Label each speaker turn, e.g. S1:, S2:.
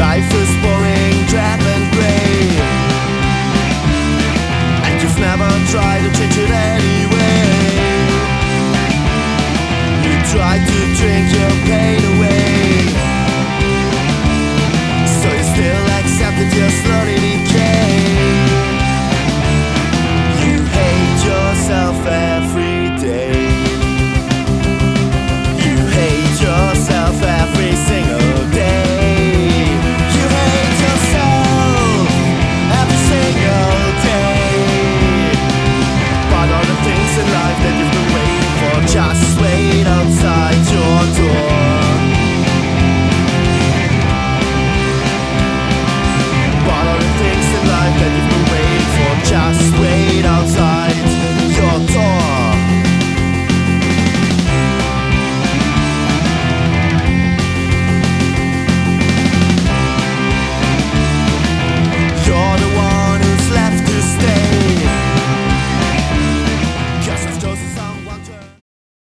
S1: Life is boring, drab and grey And you've never tried to change it anyway. You try to drink your pain